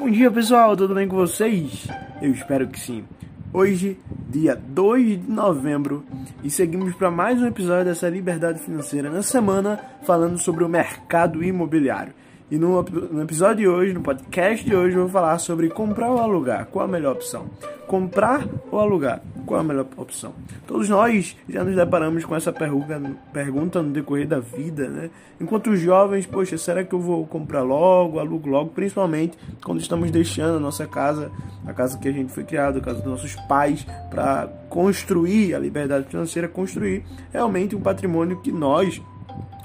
Bom dia pessoal, tudo bem com vocês? Eu espero que sim. Hoje, dia 2 de novembro, e seguimos para mais um episódio dessa Liberdade Financeira na semana falando sobre o mercado imobiliário. E no, no, episódio de hoje, no podcast de hoje, eu vou falar sobre comprar ou alugar. Qual a melhor opção? Comprar ou alugar? Qual a melhor opção? Todos nós já nos deparamos com essa pergunta, no decorrer da vida, né? Enquanto jovens, poxa, será que eu vou comprar logo, alugo logo? Principalmente quando estamos deixando a nossa casa, a casa que a gente foi criado, a casa dos nossos pais, para construir a liberdade financeira, construir realmente um patrimônio que nós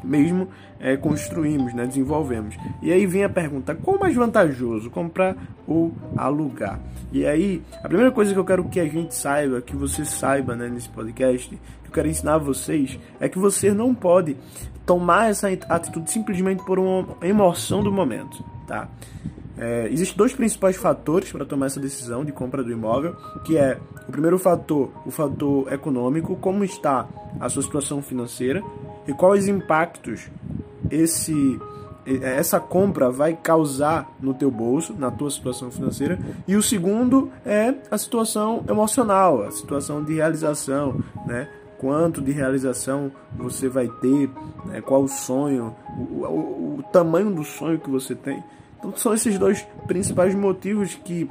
mesmo é, construímos, né, desenvolvemos. E aí vem a pergunta: qual mais vantajoso, comprar ou alugar? E aí, a primeira coisa que eu quero que a gente saiba, que você saiba né, nesse podcast, que eu quero ensinar a vocês, é que você não pode tomar essa atitude simplesmente por uma emoção do momento, tá? É, Existem dois principais fatores para tomar essa decisão de compra do imóvel, que é o primeiro fator, o fator econômico, como está a sua situação financeira e quais impactos esse essa compra vai causar no teu bolso, na tua situação financeira. E o segundo é a situação emocional, a situação de realização, né? Quanto de realização você vai ter, né? qual o sonho, o, o, o tamanho do sonho que você tem. Então são esses dois principais motivos que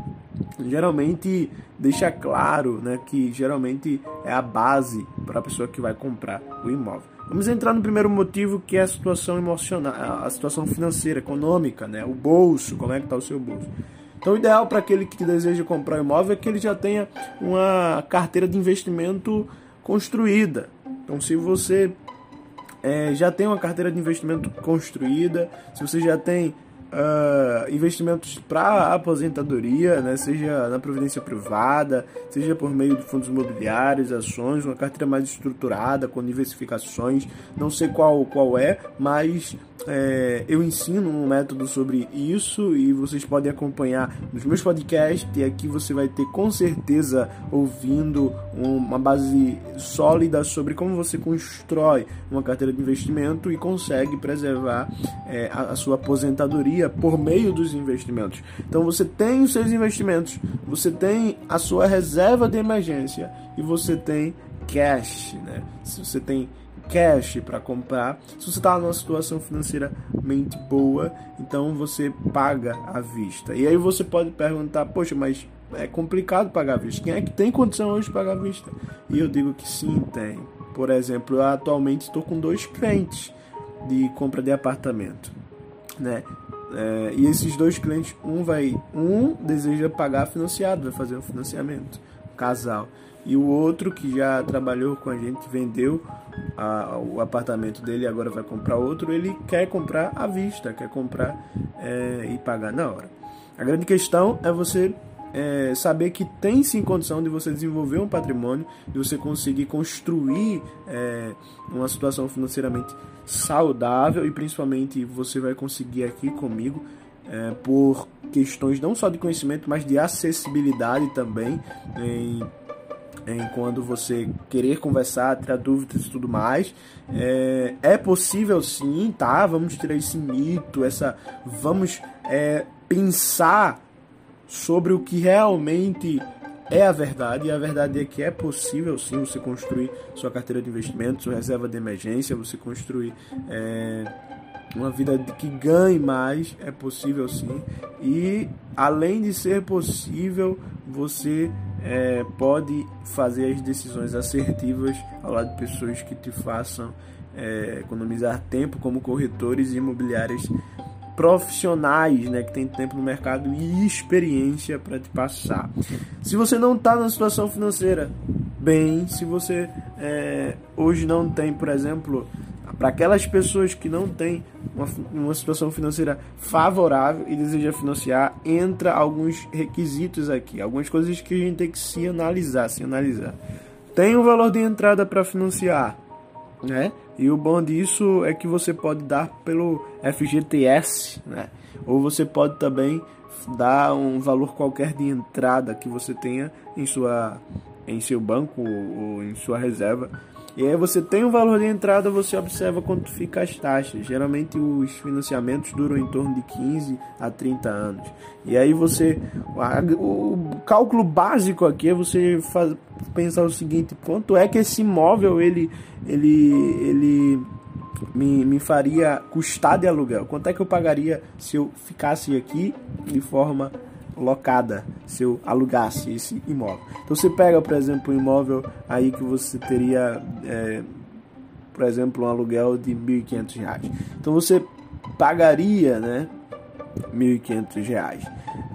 geralmente deixa claro, né, que geralmente é a base para a pessoa que vai comprar o imóvel. Vamos entrar no primeiro motivo que é a situação emocional, a situação financeira, econômica, né, o bolso, como é que está o seu bolso. Então, o ideal para aquele que deseja comprar um imóvel é que ele já tenha uma carteira de investimento construída. Então, se você é, já tem uma carteira de investimento construída, se você já tem uh, investimentos para aposentadoria, né, seja na previdência privada, seja por meio de fundos imobiliários, ações, uma carteira mais estruturada, com diversificações. Não sei qual, qual é, mas é, eu ensino um método sobre isso e vocês podem acompanhar nos meus podcasts. E aqui você vai ter com certeza ouvindo uma base sólida sobre como você constrói uma carteira de investimento e consegue preservar é, a, a sua aposentadoria por meio dos investimentos. Então você tem os seus investimentos, você tem a sua reserva de emergência e você tem cash, né? Se você tem cash para comprar. Se você está numa situação financeiramente boa, então você paga à vista. E aí você pode perguntar, poxa, mas é complicado pagar à vista. Quem é que tem condição hoje de pagar à vista? E eu digo que sim, tem. Por exemplo, eu atualmente estou com dois clientes de compra de apartamento, né? É, e esses dois clientes, um vai, um deseja pagar financiado, vai fazer um financiamento, casal e o outro que já trabalhou com a gente vendeu a, o apartamento dele agora vai comprar outro, ele quer comprar à vista, quer comprar é, e pagar na hora. A grande questão é você é, saber que tem sim condição de você desenvolver um patrimônio, de você conseguir construir é, uma situação financeiramente saudável e principalmente você vai conseguir aqui comigo é, por questões não só de conhecimento, mas de acessibilidade também em em quando você querer conversar, tirar dúvidas e tudo mais. É, é possível sim, tá? Vamos tirar esse mito, essa. Vamos é, pensar sobre o que realmente é a verdade, e a verdade é que é possível sim você construir sua carteira de investimentos, sua reserva de emergência, você construir é, uma vida que ganhe mais, é possível sim. E além de ser possível, você é, pode fazer as decisões assertivas ao lado de pessoas que te façam é, economizar tempo, como corretores imobiliários profissionais, né, que tem tempo no mercado e experiência para te passar. Se você não está na situação financeira bem, se você é, hoje não tem, por exemplo, para aquelas pessoas que não têm uma, uma situação financeira favorável e deseja financiar, entra alguns requisitos aqui, algumas coisas que a gente tem que se analisar, se analisar. Tem um valor de entrada para financiar, né? E o bom disso é que você pode dar pelo FGTS, né? Ou você pode também dar um valor qualquer de entrada que você tenha em sua em seu banco ou em sua reserva E aí você tem o valor de entrada, você observa quanto fica as taxas. Geralmente os financiamentos duram em torno de 15 a 30 anos. E aí você o cálculo básico aqui é você faz, pensar o seguinte, quanto é que esse imóvel ele ele ele me, me faria custar de aluguel? Quanto é que eu pagaria se eu ficasse aqui de forma locada, se eu alugasse esse imóvel? Então você pega, por exemplo, um imóvel aí que você teria, é, por exemplo, um aluguel de R$ 1.500. Então você pagaria, né, R$ 1.500.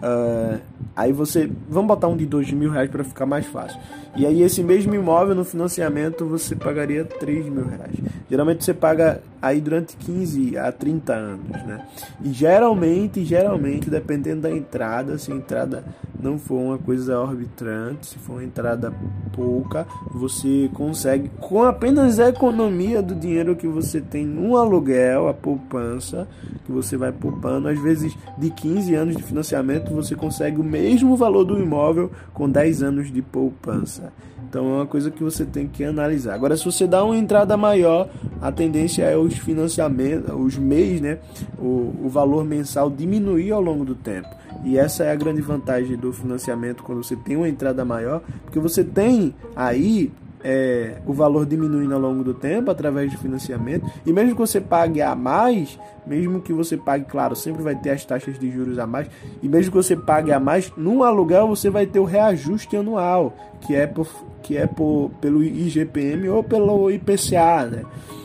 Uh, aí você, vamos botar um de dois mil reais para ficar mais fácil. E aí esse mesmo imóvel no financiamento você pagaria 3 mil reais. Geralmente você paga aí durante 15 a 30 anos, né? E geralmente, geralmente, dependendo da entrada, se a entrada não for uma coisa orbitrante, se for uma entrada pouca, você consegue, com apenas a economia do dinheiro que você tem no aluguel, a poupança, que você vai poupando, às vezes de 15 anos de financiamento, você consegue o mesmo valor do imóvel com 10 anos de poupança. Então é uma coisa que você tem que analisar. Agora, se você dá uma entrada maior, a tendência é os financiamentos, os mês, né? O, o valor mensal diminuir ao longo do tempo. E essa é a grande vantagem do financiamento quando você tem uma entrada maior, porque você tem aí é, o valor diminuindo ao longo do tempo através de financiamento. E mesmo que você pague a mais, mesmo que você pague, claro, sempre vai ter as taxas de juros a mais. E mesmo que você pague a mais, no aluguel você vai ter o reajuste anual, que é por, que é por, pelo IGPM ou pelo IPCA, né?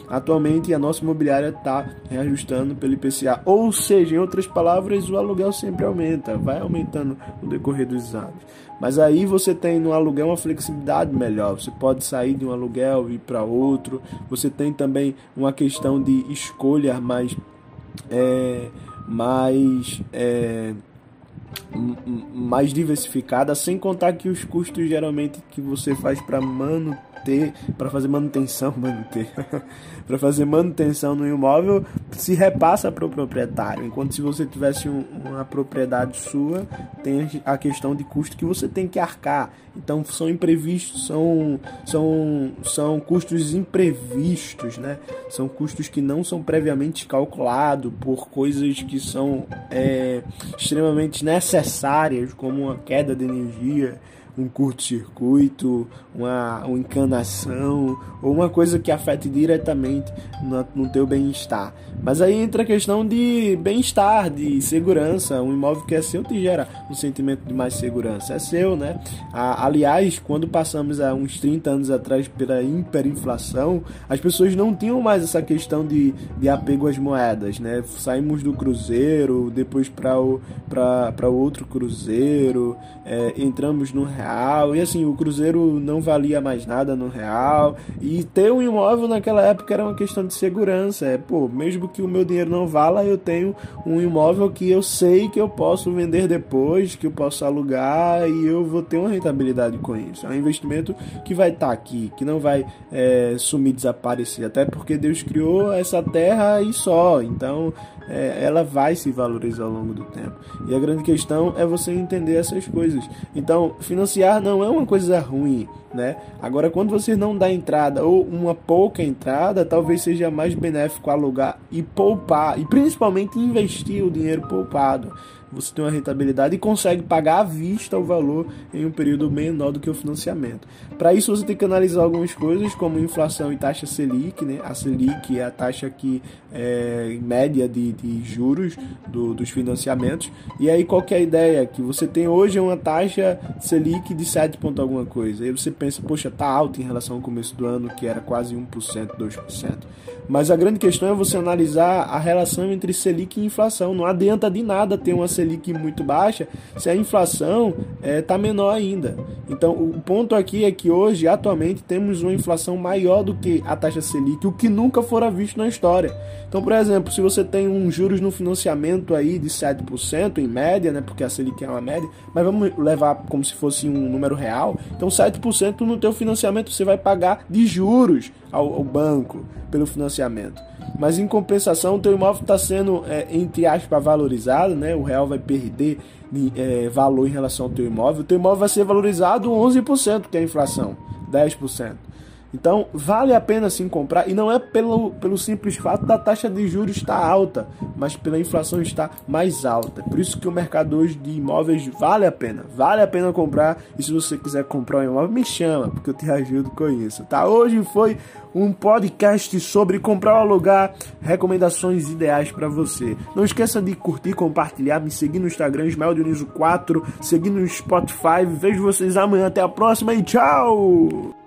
Atualmente a nossa imobiliária está reajustando pelo IPCA, ou seja, em outras palavras, o aluguel sempre aumenta, vai aumentando no decorrer dos anos. Mas aí você tem no aluguel uma flexibilidade melhor. Você pode sair de um aluguel e ir para outro. Você tem também uma questão de escolha mais é, mais é, mais diversificada, sem contar que os custos geralmente que você faz para manter, para fazer manutenção, manter, para fazer manutenção no imóvel se repassa para o proprietário. Enquanto se você tivesse um, uma propriedade sua, tem a questão de custo que você tem que arcar. Então são imprevistos, são, são, são custos imprevistos, né? São custos que não são previamente calculados por coisas que são é, extremamente necessárias, como uma queda de energia um curto-circuito, uma, uma encanação ou uma coisa que afete diretamente no, no teu bem-estar. Mas aí entra a questão de bem-estar, de segurança. Um imóvel que é seu te gera um sentimento de mais segurança. É seu, né? aliás, quando passamos há uns 30 anos atrás pela hiperinflação, as pessoas não tinham mais essa questão de, de apego às moedas, né? Saímos do cruzeiro, depois para o, o outro cruzeiro, é, entramos no real real. E assim, o Cruzeiro não valia mais nada no real. E ter um imóvel naquela época era uma questão de segurança. É, pô, mesmo que o meu dinheiro não vala, eu tenho um imóvel que eu sei que eu posso vender depois, que eu posso alugar e eu vou ter uma rentabilidade com isso. É um investimento que vai estar tá aqui, que não vai é, sumir, desaparecer. Até porque Deus criou essa terra e só. Então é, ela vai se valorizar ao longo do tempo. E a grande questão é você entender essas coisas. Então, financiar não é uma coisa ruim, né? Agora, quando você não dá entrada ou uma pouca entrada, talvez seja mais benéfico alugar e poupar, e principalmente investir o dinheiro poupado você tem uma rentabilidade e consegue pagar à vista o valor em um período menor do que o financiamento. Para isso você tem que analisar algumas coisas como inflação e taxa Selic, né? A Selic é a taxa que é média de, de juros do, dos financiamentos. E aí qual que é a ideia? Que você tem hoje uma taxa Selic de 7 ponto alguma coisa. Aí você pensa, poxa, tá alto em relação ao começo do ano, que era quase 1%, 2%. Mas a grande questão é você analisar a relação entre Selic e inflação. Não adianta de nada ter uma Selic muito baixa se a inflação está é, tá menor ainda. Então, o ponto aqui é que hoje, atualmente, temos uma inflação maior do que a taxa Selic, o que nunca fora visto na história. Então, por exemplo, se você tem um juros no financiamento aí de 7% em média, né, porque a Selic é uma média, mas vamos levar como se fosse um número real. Então, 7% no teu financiamento você vai pagar de juros ao, ao banco pelo financiamento. Mas em compensação, o teu imóvel está sendo, é, entre aspas, valorizado, né? O real vai perder é, valor em relação ao teu imóvel. O teu imóvel vai ser valorizado 11%, que é a inflação, 10%. Então, vale a pena sim comprar e não é pelo, pelo simples fato da taxa de juros estar alta, mas pela inflação estar mais alta. Por isso que o mercado hoje de imóveis vale a pena. Vale a pena comprar e se você quiser comprar um imóvel, me chama, porque eu te ajudo com isso, tá? Hoje foi um podcast sobre comprar ou alugar, recomendações ideais para você. Não esqueça de curtir, compartilhar, me seguir no Instagram, Ismael Dionísio 4, seguir no Spotify. Vejo vocês amanhã, até a próxima e tchau!